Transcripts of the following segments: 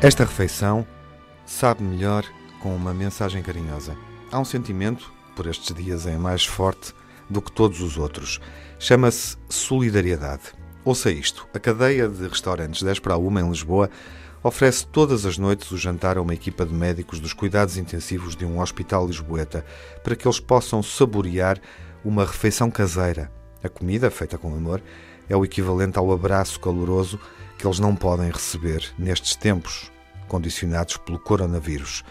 Esta refeição sabe melhor com uma mensagem carinhosa. Há um sentimento, por estes dias é mais forte do que todos os outros. Chama-se solidariedade. Ouça isto: a cadeia de restaurantes 10 para 1 em Lisboa oferece todas as noites o jantar a uma equipa de médicos dos cuidados intensivos de um hospital lisboeta para que eles possam saborear uma refeição caseira a comida, feita com amor, é o equivalente ao abraço caloroso que eles não podem receber nestes tempos condicionados pelo coronavírus.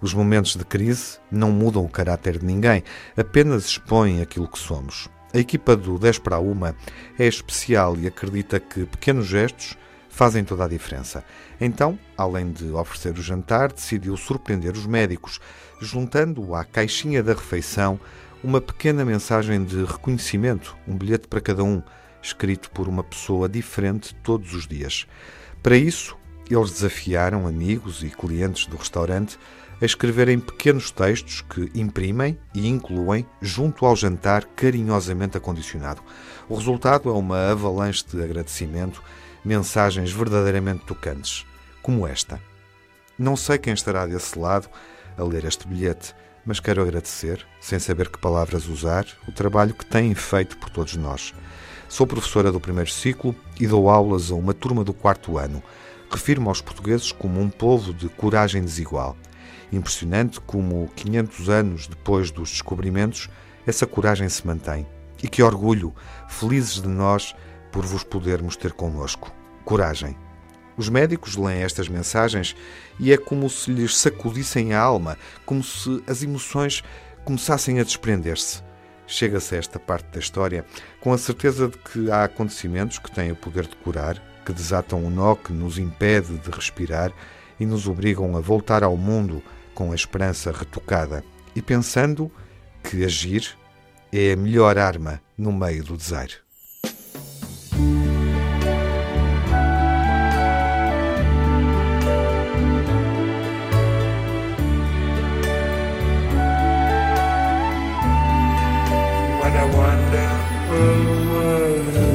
Os momentos de crise não mudam o caráter de ninguém, apenas expõem aquilo que somos. A equipa do 10 para uma é especial e acredita que pequenos gestos fazem toda a diferença. Então, além de oferecer o jantar, decidiu surpreender os médicos, juntando à caixinha da refeição uma pequena mensagem de reconhecimento, um bilhete para cada um, escrito por uma pessoa diferente todos os dias. Para isso, eles desafiaram amigos e clientes do restaurante a escreverem pequenos textos que imprimem e incluem junto ao jantar carinhosamente acondicionado. O resultado é uma avalanche de agradecimento, mensagens verdadeiramente tocantes, como esta. Não sei quem estará desse lado a ler este bilhete, mas quero agradecer, sem saber que palavras usar, o trabalho que têm feito por todos nós. Sou professora do primeiro ciclo e dou aulas a uma turma do quarto ano. Refiro-me aos portugueses como um povo de coragem desigual. Impressionante como, 500 anos depois dos descobrimentos, essa coragem se mantém. E que orgulho, felizes de nós, por vos podermos ter connosco. Coragem. Os médicos leem estas mensagens e é como se lhes sacudissem a alma, como se as emoções começassem a desprender-se. Chega-se a esta parte da história com a certeza de que há acontecimentos que têm o poder de curar, que desatam o nó que nos impede de respirar e nos obrigam a voltar ao mundo com a esperança retocada e pensando que agir é a melhor arma no meio do desaire. a wonderful world.